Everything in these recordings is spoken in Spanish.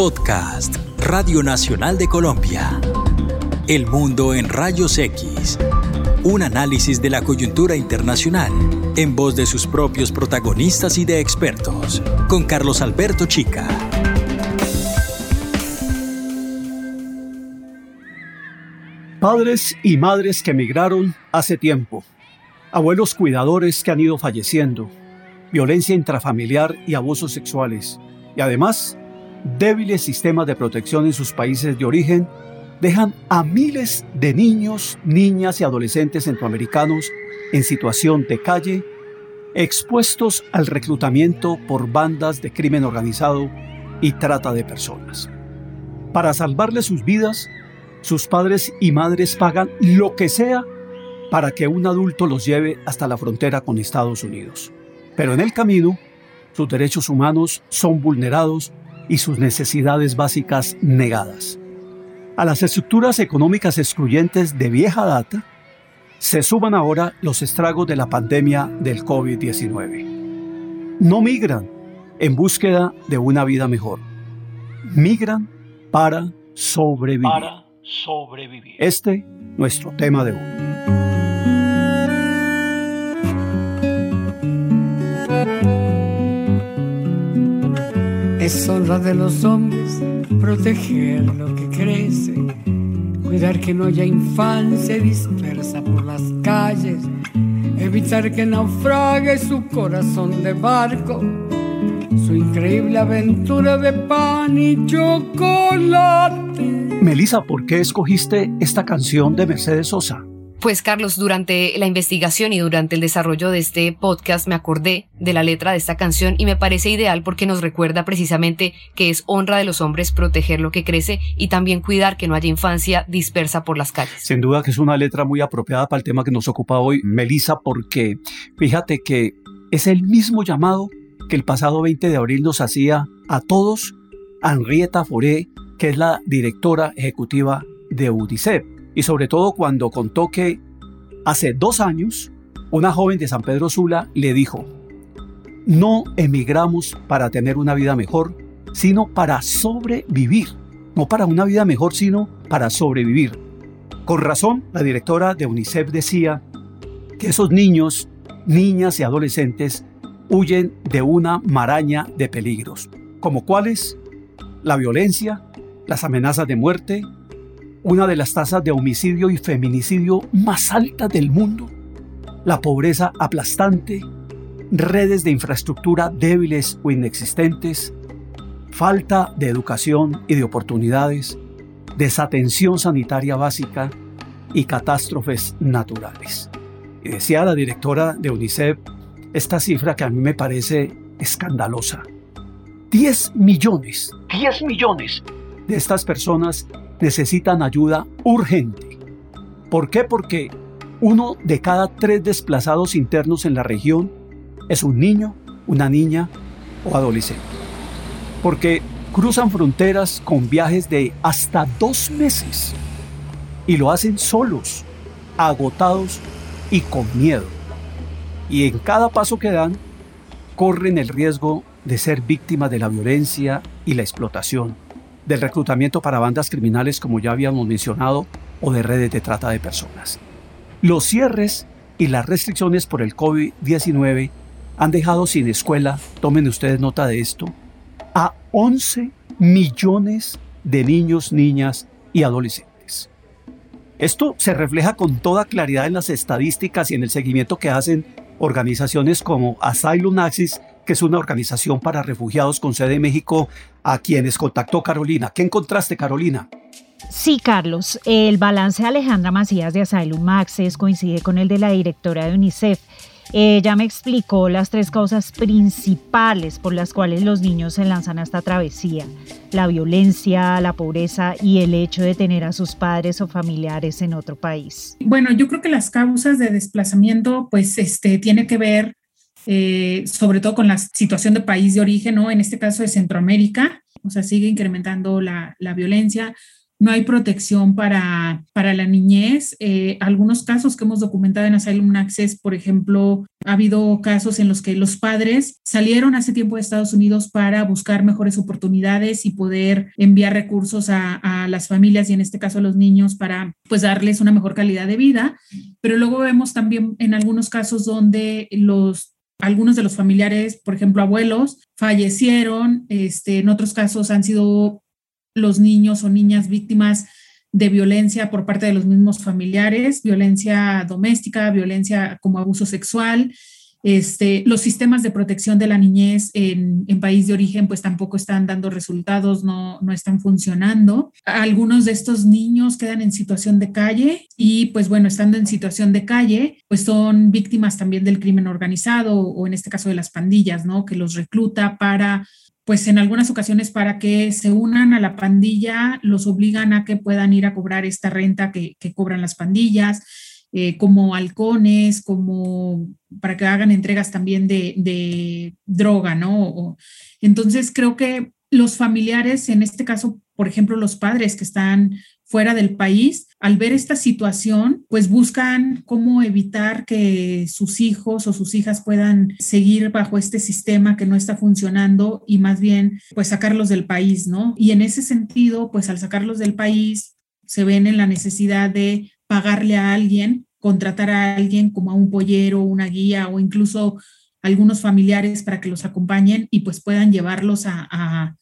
Podcast, Radio Nacional de Colombia. El mundo en rayos X. Un análisis de la coyuntura internacional en voz de sus propios protagonistas y de expertos, con Carlos Alberto Chica. Padres y madres que emigraron hace tiempo, abuelos cuidadores que han ido falleciendo, violencia intrafamiliar y abusos sexuales, y además débiles sistemas de protección en sus países de origen dejan a miles de niños, niñas y adolescentes centroamericanos en situación de calle, expuestos al reclutamiento por bandas de crimen organizado y trata de personas. Para salvarles sus vidas, sus padres y madres pagan lo que sea para que un adulto los lleve hasta la frontera con Estados Unidos. Pero en el camino, sus derechos humanos son vulnerados y sus necesidades básicas negadas. A las estructuras económicas excluyentes de vieja data, se suman ahora los estragos de la pandemia del COVID-19. No migran en búsqueda de una vida mejor. Migran para sobrevivir. Para sobrevivir. Este, nuestro tema de hoy. Es honra de los hombres proteger lo que crece, cuidar que no haya infancia dispersa por las calles, evitar que naufrague su corazón de barco, su increíble aventura de pan y chocolate. Melissa, ¿por qué escogiste esta canción de Mercedes Sosa? Pues Carlos, durante la investigación y durante el desarrollo de este podcast me acordé de la letra de esta canción y me parece ideal porque nos recuerda precisamente que es honra de los hombres proteger lo que crece y también cuidar que no haya infancia dispersa por las calles. Sin duda que es una letra muy apropiada para el tema que nos ocupa hoy, Melissa, porque fíjate que es el mismo llamado que el pasado 20 de abril nos hacía a todos Henrietta Foré, que es la directora ejecutiva de UNICEF y sobre todo cuando contó que hace dos años una joven de San Pedro Sula le dijo, no emigramos para tener una vida mejor, sino para sobrevivir. No para una vida mejor, sino para sobrevivir. Con razón, la directora de UNICEF decía que esos niños, niñas y adolescentes huyen de una maraña de peligros, como cuáles la violencia, las amenazas de muerte, una de las tasas de homicidio y feminicidio más altas del mundo, la pobreza aplastante, redes de infraestructura débiles o inexistentes, falta de educación y de oportunidades, desatención sanitaria básica y catástrofes naturales. Y decía la directora de UNICEF esta cifra que a mí me parece escandalosa. 10 millones, 10 millones de estas personas necesitan ayuda urgente. ¿Por qué? Porque uno de cada tres desplazados internos en la región es un niño, una niña o adolescente. Porque cruzan fronteras con viajes de hasta dos meses y lo hacen solos, agotados y con miedo. Y en cada paso que dan, corren el riesgo de ser víctimas de la violencia y la explotación del reclutamiento para bandas criminales como ya habíamos mencionado o de redes de trata de personas. Los cierres y las restricciones por el COVID-19 han dejado sin escuela, tomen ustedes nota de esto, a 11 millones de niños, niñas y adolescentes. Esto se refleja con toda claridad en las estadísticas y en el seguimiento que hacen organizaciones como Asylum Access que es una organización para refugiados con sede en México, a quienes contactó Carolina. ¿Qué encontraste, Carolina? Sí, Carlos. El balance de Alejandra Macías de Asylum Access coincide con el de la directora de UNICEF. Ella me explicó las tres causas principales por las cuales los niños se lanzan a esta travesía. La violencia, la pobreza y el hecho de tener a sus padres o familiares en otro país. Bueno, yo creo que las causas de desplazamiento pues este, tiene que ver eh, sobre todo con la situación de país de origen, ¿no? En este caso de Centroamérica, o sea, sigue incrementando la, la violencia, no hay protección para, para la niñez. Eh, algunos casos que hemos documentado en Asylum Access, por ejemplo, ha habido casos en los que los padres salieron hace tiempo de Estados Unidos para buscar mejores oportunidades y poder enviar recursos a, a las familias y en este caso a los niños para pues darles una mejor calidad de vida. Pero luego vemos también en algunos casos donde los algunos de los familiares, por ejemplo, abuelos, fallecieron, este, en otros casos han sido los niños o niñas víctimas de violencia por parte de los mismos familiares, violencia doméstica, violencia como abuso sexual. Este, los sistemas de protección de la niñez en, en, país de origen pues tampoco están dando resultados, no, no están funcionando. Algunos de estos niños quedan en situación de calle y pues bueno, estando en situación de calle, pues son víctimas también del crimen organizado o en este caso de las pandillas, ¿no? Que los recluta para pues en algunas ocasiones para que se unan a la pandilla, los obligan a que puedan ir a cobrar esta renta que, que cobran las pandillas, eh, como halcones, como para que hagan entregas también de, droga, ¿no? Entonces creo que los familiares, en este caso, por ejemplo, los padres que están fuera del país, al ver esta situación, pues buscan cómo evitar que sus hijos o sus hijas puedan seguir bajo este sistema que no está funcionando y más bien pues sacarlos del país, ¿no? Y en ese sentido, pues al sacarlos del país, se ven en la necesidad de pagarle a alguien, contratar a alguien como a un pollero, una guía o incluso algunos familiares para que los acompañen y pues puedan llevarlos a,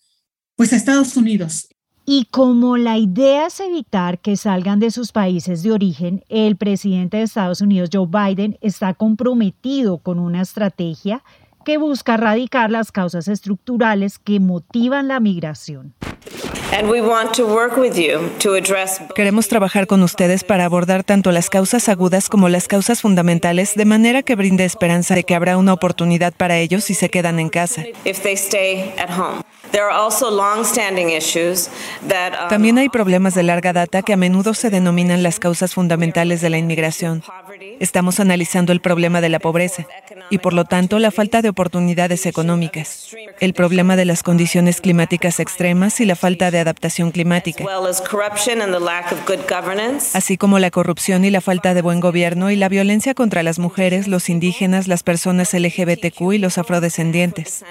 pues a Estados Unidos. Y como la idea es evitar que salgan de sus países de origen, el presidente de Estados Unidos, Joe Biden, está comprometido con una estrategia que busca erradicar las causas estructurales que motivan la migración. Queremos trabajar con ustedes para abordar tanto las causas agudas como las causas fundamentales de manera que brinde esperanza de que habrá una oportunidad para ellos si se quedan en casa. También hay problemas de larga data que a menudo se denominan las causas fundamentales de la inmigración. Estamos analizando el problema de la pobreza y, por lo tanto, la falta de oportunidades económicas, el problema de las condiciones climáticas extremas y la falta de adaptación climática, así como la corrupción y la falta de buen gobierno y la violencia contra las mujeres, los indígenas, las personas LGBTQ y los afrodescendientes.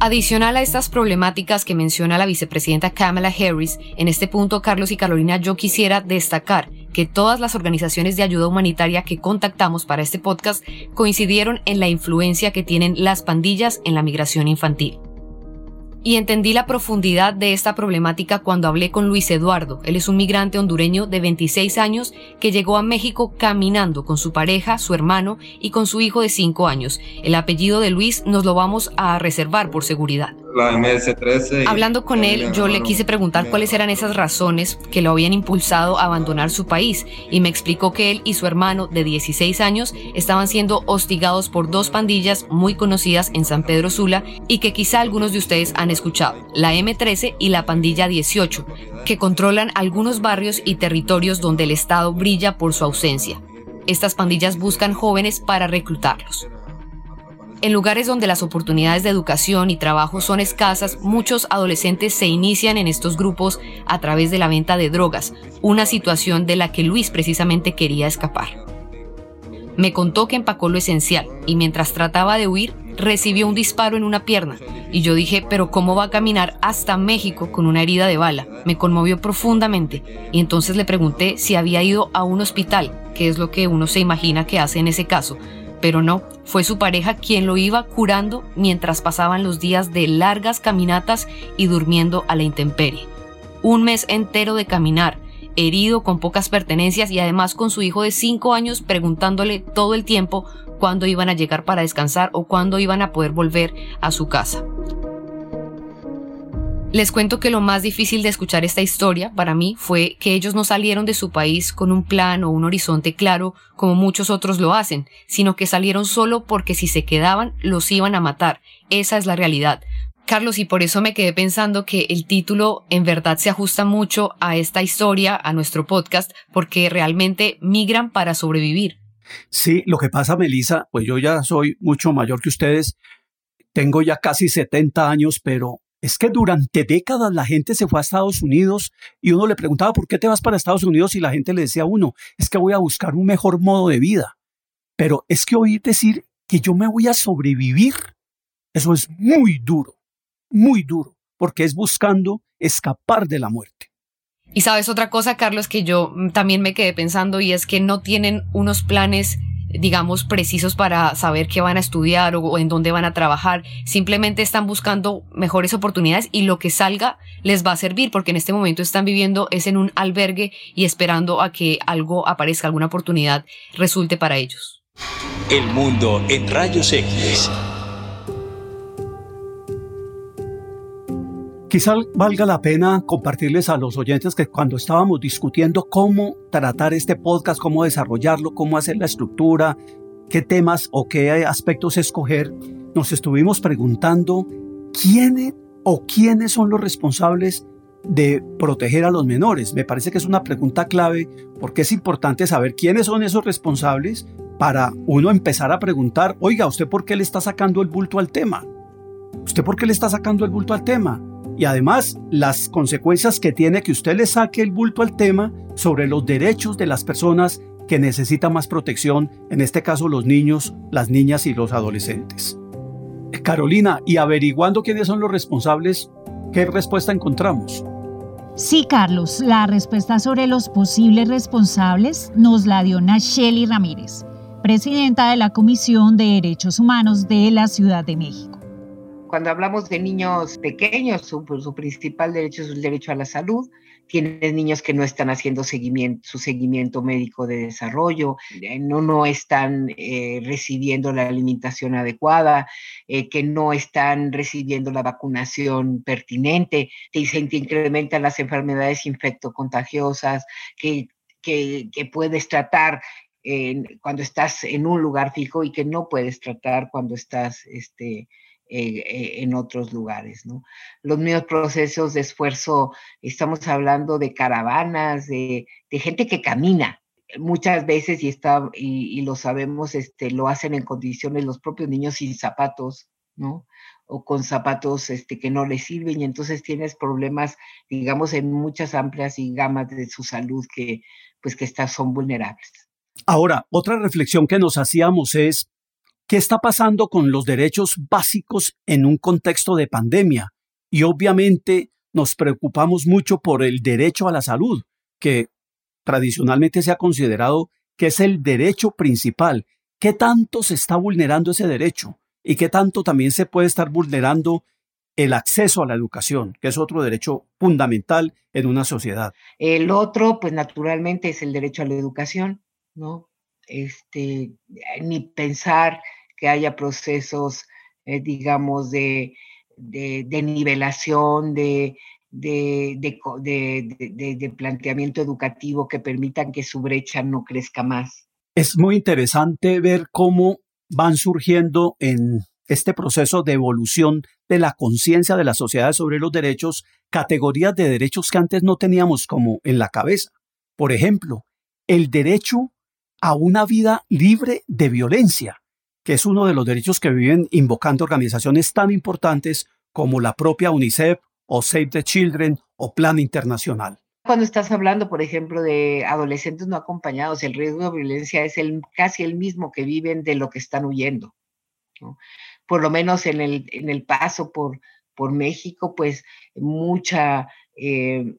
Adicional a estas problemáticas que menciona la vicepresidenta Kamala Harris, en este punto, Carlos y Carolina, yo quisiera destacar que todas las organizaciones de ayuda humanitaria que contactamos para este podcast coincidieron en la influencia que tienen las pandillas en la migración infantil y entendí la profundidad de esta problemática cuando hablé con Luis Eduardo. Él es un migrante hondureño de 26 años que llegó a México caminando con su pareja, su hermano y con su hijo de 5 años. El apellido de Luis nos lo vamos a reservar por seguridad. La MS-13. Hablando con él, yo le quise preguntar cuáles eran esas razones que lo habían impulsado a abandonar su país y me explicó que él y su hermano de 16 años estaban siendo hostigados por dos pandillas muy conocidas en San Pedro Sula y que quizá algunos de ustedes han escuchado, la M13 y la Pandilla 18, que controlan algunos barrios y territorios donde el Estado brilla por su ausencia. Estas pandillas buscan jóvenes para reclutarlos. En lugares donde las oportunidades de educación y trabajo son escasas, muchos adolescentes se inician en estos grupos a través de la venta de drogas, una situación de la que Luis precisamente quería escapar. Me contó que empacó lo esencial y mientras trataba de huir, recibió un disparo en una pierna y yo dije, pero ¿cómo va a caminar hasta México con una herida de bala? Me conmovió profundamente y entonces le pregunté si había ido a un hospital, que es lo que uno se imagina que hace en ese caso, pero no, fue su pareja quien lo iba curando mientras pasaban los días de largas caminatas y durmiendo a la intemperie. Un mes entero de caminar, herido con pocas pertenencias y además con su hijo de 5 años preguntándole todo el tiempo cuándo iban a llegar para descansar o cuándo iban a poder volver a su casa. Les cuento que lo más difícil de escuchar esta historia para mí fue que ellos no salieron de su país con un plan o un horizonte claro como muchos otros lo hacen, sino que salieron solo porque si se quedaban los iban a matar. Esa es la realidad. Carlos, y por eso me quedé pensando que el título en verdad se ajusta mucho a esta historia, a nuestro podcast, porque realmente migran para sobrevivir. Sí, lo que pasa, Melissa, pues yo ya soy mucho mayor que ustedes, tengo ya casi 70 años, pero es que durante décadas la gente se fue a Estados Unidos y uno le preguntaba, ¿por qué te vas para Estados Unidos? Y la gente le decía a uno, es que voy a buscar un mejor modo de vida. Pero es que oír decir que yo me voy a sobrevivir, eso es muy duro, muy duro, porque es buscando escapar de la muerte. Y sabes otra cosa, Carlos, que yo también me quedé pensando y es que no tienen unos planes digamos, precisos para saber qué van a estudiar o, en dónde van a trabajar. Simplemente están buscando mejores oportunidades y lo que salga les va a servir porque en este momento están viviendo es en un albergue y esperando a que algo aparezca, alguna oportunidad resulte para ellos. El mundo en rayos X. Quizá valga la pena compartirles a los oyentes que cuando estábamos discutiendo cómo tratar este podcast, cómo desarrollarlo, cómo hacer la estructura, qué temas o qué aspectos escoger, nos estuvimos preguntando quiénes o quiénes son los responsables de proteger a los menores. Me parece que es una pregunta clave porque es importante saber quiénes son esos responsables para uno empezar a preguntar, oiga, ¿usted por qué le está sacando el bulto al tema? ¿Usted por qué le está sacando el bulto al tema? Y además las consecuencias que tiene que usted le saque el bulto al tema sobre los derechos de las personas que necesitan más protección, en este caso los niños, las niñas y los adolescentes. Carolina, y averiguando quiénes son los responsables, ¿qué respuesta encontramos? Sí, Carlos, la respuesta sobre los posibles responsables nos la dio Nacheli Ramírez, presidenta de la Comisión de Derechos Humanos de la Ciudad de México. Cuando hablamos de niños pequeños, su, principal derecho es el derecho a la salud. Tienes niños que no están haciendo su seguimiento médico de desarrollo, eh, no, no están eh, recibiendo la alimentación adecuada, eh, que no están recibiendo la vacunación pertinente, que se incrementan las enfermedades infectocontagiosas, que, que, que puedes tratar cuando estás en un lugar fijo y que no puedes tratar cuando estás este, eh, eh, en otros lugares. Los mismos procesos de esfuerzo, estamos hablando de caravanas, de, gente que camina, muchas veces y está y, lo sabemos este lo hacen en condiciones los propios niños sin zapatos no o con zapatos este que no les sirven y entonces tienes problemas digamos en muchas amplias y gamas de su salud que pues que están son vulnerables ahora otra reflexión que nos hacíamos es ¿Qué está pasando con los derechos básicos en un contexto de pandemia? Y obviamente nos preocupamos mucho por el derecho a la salud, que tradicionalmente se ha considerado que es el derecho principal. ¿Qué tanto se está vulnerando ese derecho? ¿Y qué tanto también se puede estar vulnerando el acceso a la educación, que es otro derecho fundamental en una sociedad? El otro, pues naturalmente, es el derecho a la educación, ¿no? Este, ni pensar que haya procesos, eh, digamos, de, nivelación, de, de, planteamiento educativo que permitan que su brecha no crezca más. Es muy interesante ver cómo van surgiendo en este proceso de evolución de la conciencia de la sociedad sobre los derechos, categorías de derechos que antes no teníamos como en la cabeza. Por ejemplo, el derecho a una vida libre de violencia que es uno de los derechos que viven invocando organizaciones tan importantes como la propia UNICEF o Save the Children o Plan Internacional. Cuando estás hablando, por ejemplo, de adolescentes no acompañados, el riesgo de violencia es casi el mismo que viven de lo que están huyendo. Por lo menos en el, paso por, México, pues mucha eh,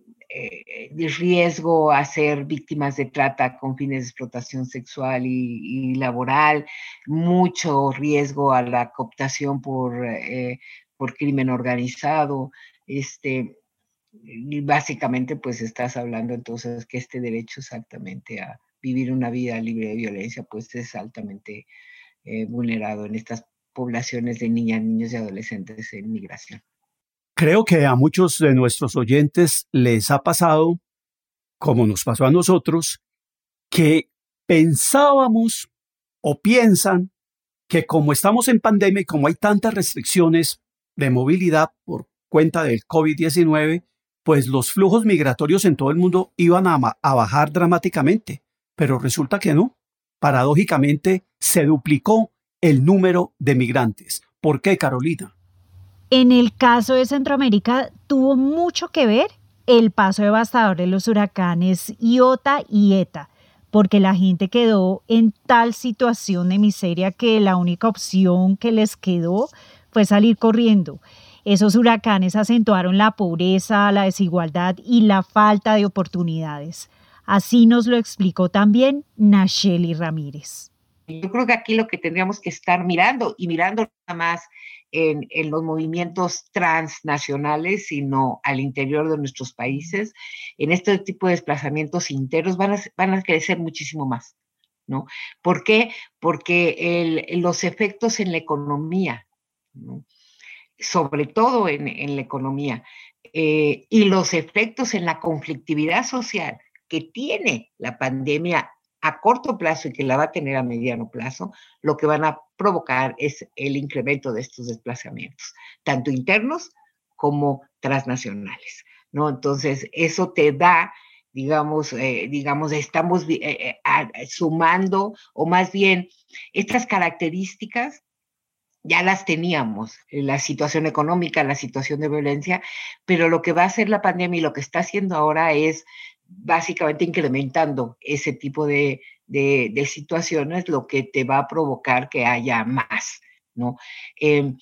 riesgo a ser víctimas de trata con fines de explotación sexual y, laboral, mucho riesgo a la cooptación por, eh, por crimen organizado. Este, y básicamente, pues estás hablando entonces que este derecho exactamente a vivir una vida libre de violencia, pues es altamente eh, vulnerado en estas poblaciones de niñas, niños y adolescentes en migración. Creo que a muchos de nuestros oyentes les ha pasado, como nos pasó a nosotros, que pensábamos o piensan que como estamos en pandemia y como hay tantas restricciones de movilidad por cuenta del COVID-19, pues los flujos migratorios en todo el mundo iban a, bajar dramáticamente. Pero resulta que no. Paradójicamente se duplicó el número de migrantes. ¿Por qué, Carolina? En el caso de Centroamérica tuvo mucho que ver el paso devastador de los huracanes Iota y Eta, porque la gente quedó en tal situación de miseria que la única opción que les quedó fue salir corriendo. Esos huracanes acentuaron la pobreza, la desigualdad y la falta de oportunidades. Así nos lo explicó también Nacheli Ramírez. Yo creo que aquí lo que tendríamos que estar mirando y mirando nada más en, los movimientos transnacionales, sino al interior de nuestros países, en este tipo de desplazamientos internos van a, van a crecer muchísimo más. ¿no? ¿Por qué? Porque los efectos en la economía, sobre todo en, la economía, eh, y los efectos en la conflictividad social que tiene la pandemia a corto plazo y que la va a tener a mediano plazo, lo que van a provocar es el incremento de estos desplazamientos, tanto internos como transnacionales, ¿no? Entonces, eso te da, digamos, eh, digamos, estamos eh, eh, sumando, o más bien, estas características ya las teníamos, la situación económica, la situación de violencia, pero lo que va a hacer la pandemia y lo que está haciendo ahora es básicamente incrementando ese tipo de, situaciones, lo que te va a provocar que haya más, ¿no? Em,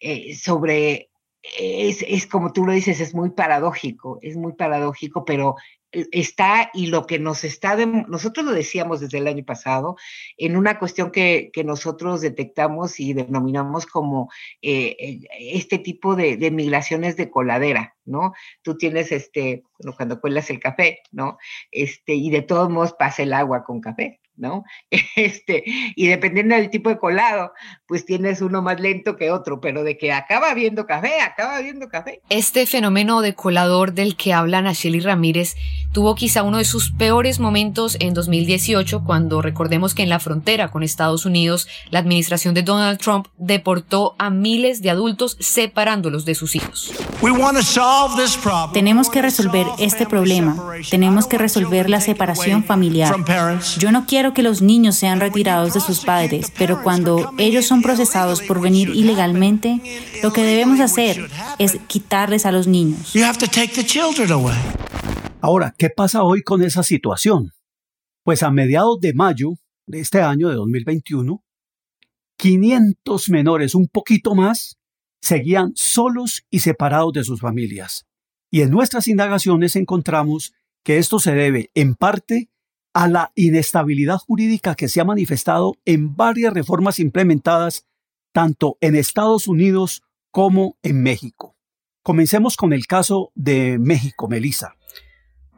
eh, sobre, es, es, como tú lo dices, es muy paradójico, es muy paradójico, pero está y lo que nos está, nosotros lo decíamos desde el año pasado, en una cuestión que, nosotros detectamos y denominamos como eh, eh, este tipo de, de, migraciones de coladera, ¿no? Tú tienes, este, cuando cuelas el café, ¿no? Este, y de todos modos pasa el agua con café, ¿no? Este, y dependiendo del tipo de colado, pues tienes uno más lento que otro, pero de que acaba viendo café, acaba viendo café. Este fenómeno de colador del que habla Nacheli Ramírez tuvo quizá uno de sus peores momentos en 2018, cuando recordemos que en la frontera con Estados Unidos, la administración de Donald Trump deportó a miles de adultos separándolos de sus hijos. Tenemos que resolver este problema. Tenemos que resolver la separación familiar. Yo no quiero quiero que los niños sean retirados de sus padres, pero cuando ellos son procesados por venir ilegalmente, lo que debemos hacer es quitarles a los niños. Ahora, ¿qué pasa hoy con esa situación? Pues a mediados de mayo de este año, de 2021, 500 menores, un poquito más, seguían solos y separados de sus familias. Y en nuestras indagaciones encontramos que esto se debe en parte a la inestabilidad jurídica que se ha manifestado en varias reformas implementadas tanto en Estados Unidos como en México. Comencemos con el caso de México, Melissa.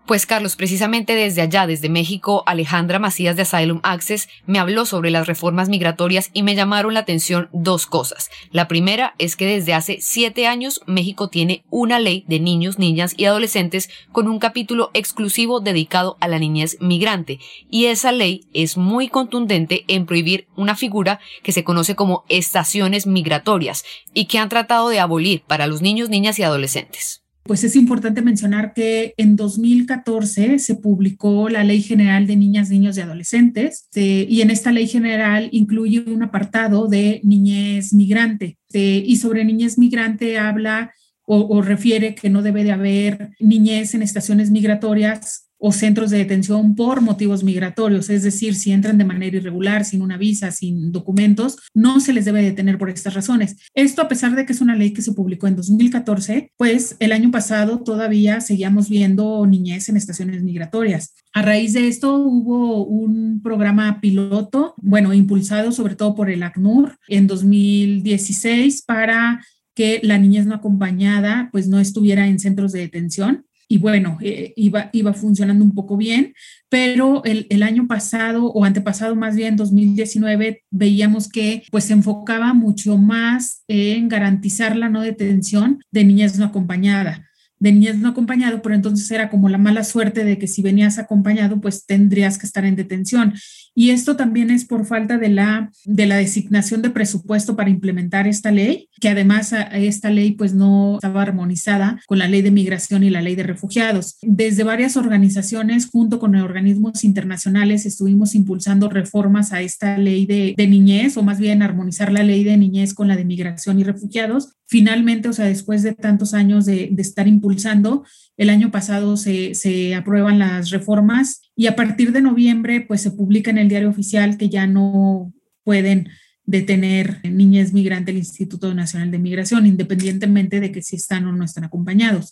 Pues Carlos, precisamente desde allá, desde México, Alejandra Macías de Asylum Access me habló sobre las reformas migratorias y me llamaron la atención dos cosas. La primera es que desde hace siete años México tiene una ley de niños, niñas y adolescentes con un capítulo exclusivo dedicado a la niñez migrante y esa ley es muy contundente en prohibir una figura que se conoce como estaciones migratorias y que han tratado de abolir para los niños, niñas y adolescentes. Pues es importante mencionar que en 2014 se publicó la Ley General de Niñas, Niños y Adolescentes y en esta ley general incluye un apartado de niñez migrante y sobre niñez migrante habla o, o refiere que no debe de haber niñez en estaciones migratorias o centros de detención por motivos migratorios, es decir, si entran de manera irregular, sin una visa, sin documentos, no se les debe detener por estas razones. Esto a pesar de que es una ley que se publicó en 2014, pues el año pasado todavía seguíamos viendo niñez en estaciones migratorias. A raíz de esto hubo un programa piloto, bueno, impulsado sobre todo por el ACNUR en 2016 para que la niñez no acompañada pues no estuviera en centros de detención y bueno, eh, iba, iba funcionando un poco bien, pero el, el, año pasado o antepasado más bien, 2019, veíamos que pues se enfocaba mucho más en garantizar la no detención de niñas no acompañadas de niñas no acompañado, pero entonces era como la mala suerte de que si venías acompañado, pues tendrías que estar en detención. Y esto también es por falta de la, de la designación de presupuesto para implementar esta ley, que además esta ley pues no estaba armonizada con la ley de migración y la ley de refugiados. Desde varias organizaciones, junto con organismos internacionales, estuvimos impulsando reformas a esta ley de, de niñez, o más bien armonizar la ley de niñez con la de migración y refugiados, finalmente, o sea, después de tantos años de, estar impulsando, el año pasado se, aprueban las reformas y a partir de noviembre, pues se publica en el diario oficial que ya no pueden detener niñez migrante el Instituto Nacional de Migración, independientemente de que si están o no están acompañados.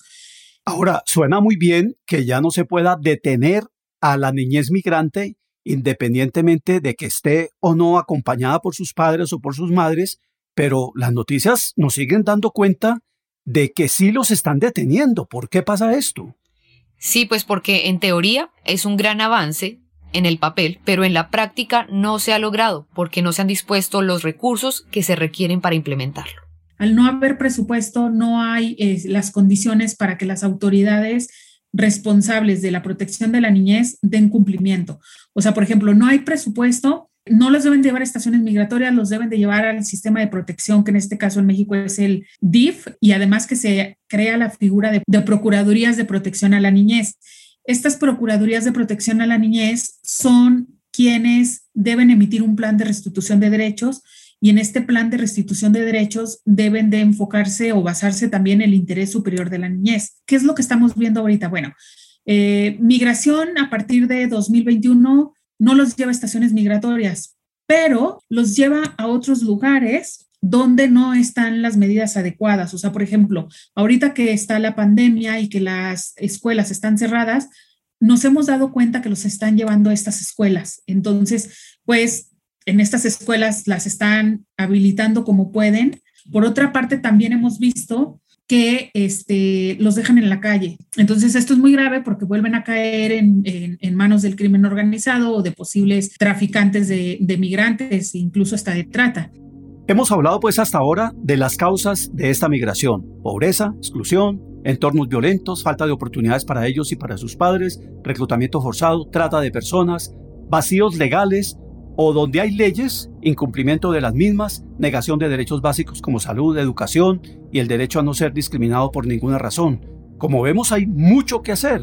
Ahora, suena muy bien que ya no se pueda detener a la niñez migrante independientemente de que esté o no acompañada por sus padres o por sus madres, pero las noticias nos siguen dando cuenta de que sí los están deteniendo. ¿Por qué pasa esto? Sí, pues porque en teoría es un gran avance en el papel, pero en la práctica no se ha logrado porque no se han dispuesto los recursos que se requieren para implementarlo. Al no haber presupuesto, no hay eh, las condiciones para que las autoridades responsables de la protección de la niñez den cumplimiento. O sea, por ejemplo, no hay presupuesto, no los deben llevar a estaciones migratorias, los deben de llevar al sistema de protección, que en este caso en México es el DIF, y además que se crea la figura de, de procuradurías de protección a la niñez. Estas procuradurías de protección a la niñez son quienes deben emitir un plan de restitución de derechos y en este plan de restitución de derechos deben de enfocarse o basarse también el interés superior de la niñez. ¿Qué es lo que estamos viendo ahorita? Bueno, eh, migración a partir de 2021 no los lleva a estaciones migratorias, pero los lleva a otros lugares donde no están las medidas adecuadas. O sea, por ejemplo, ahorita que está la pandemia y que las escuelas están cerradas, nos hemos dado cuenta que los están llevando a estas escuelas. Entonces, pues en estas escuelas las están habilitando como pueden. Por otra parte, también hemos visto que este, los dejan en la calle. Entonces, esto es muy grave porque vuelven a caer en, manos del crimen organizado o de posibles traficantes de, de migrantes, incluso hasta de trata. Hemos hablado pues hasta ahora de las causas de esta migración, pobreza, exclusión, entornos violentos, falta de oportunidades para ellos y para sus padres, reclutamiento forzado, trata de personas, vacíos legales o donde hay leyes, incumplimiento de las mismas, negación de derechos básicos como salud, educación y el derecho a no ser discriminado por ninguna razón. Como vemos hay mucho que hacer.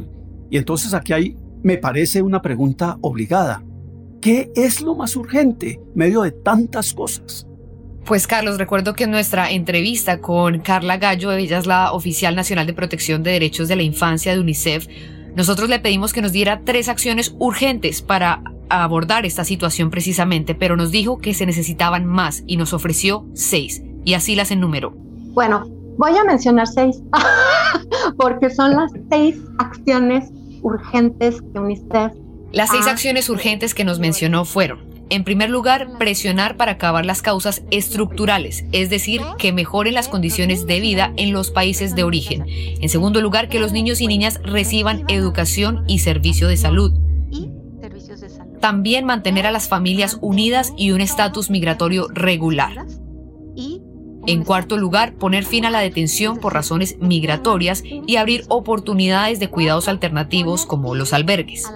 Y entonces aquí hay, me parece, una pregunta obligada. ¿Qué es lo más urgente medio de tantas cosas? Pues Carlos, recuerdo que en nuestra entrevista con Carla Gallo, ella es la oficial nacional de protección de derechos de la infancia de UNICEF, nosotros le pedimos que nos diera tres acciones urgentes para abordar esta situación precisamente, pero nos dijo que se necesitaban más y nos ofreció seis, y así las enumeró. Bueno, voy a mencionar seis, porque son las seis acciones urgentes que UNICEF... Las seis acciones urgentes que nos mencionó fueron, en primer lugar, presionar para acabar las causas estructurales, es decir, que mejoren las condiciones de vida en los países de origen. En segundo lugar, que los niños y niñas reciban educación y servicio de salud. También mantener a las familias unidas y un estatus migratorio regular. En cuarto lugar, poner fin a la detención por razones migratorias y abrir oportunidades de cuidados alternativos como los albergues.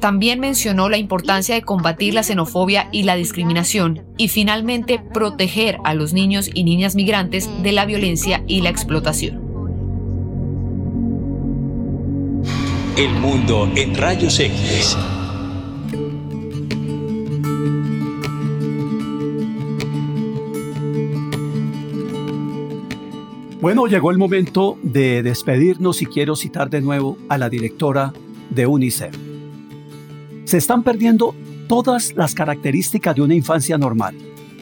También mencionó la importancia de combatir la xenofobia y la discriminación y finalmente proteger a los niños y niñas migrantes de la violencia y la explotación. El mundo en rayos X. Bueno, llegó el momento de despedirnos y quiero citar de nuevo a la directora de UNICEF. Se están perdiendo todas las características de una infancia normal.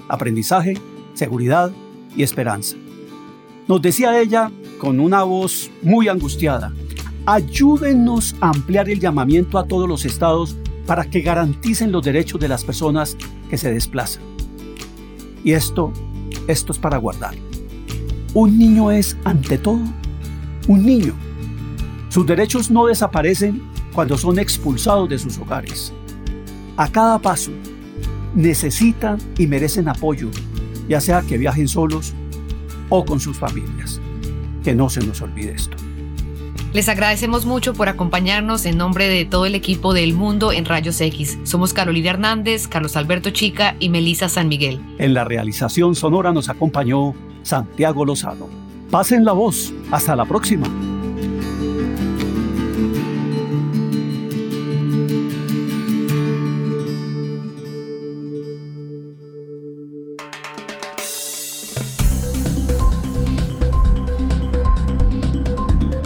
Aprendizaje, seguridad y esperanza. Nos decía ella con una voz muy angustiada, ayúdenos a ampliar el llamamiento a todos los estados para que garanticen los derechos de las personas que se desplazan. Y esto, esto es para guardar. Un niño es, ante todo, un niño. Sus derechos no desaparecen cuando son expulsados de sus hogares. A cada paso necesitan y merecen apoyo, ya sea que viajen solos o con sus familias. Que no se nos olvide esto. Les agradecemos mucho por acompañarnos en nombre de todo el equipo del Mundo en Rayos X. Somos Carolina Hernández, Carlos Alberto Chica y Melisa San Miguel. En la realización sonora nos acompañó Santiago Lozano. Pasen la voz. Hasta la próxima.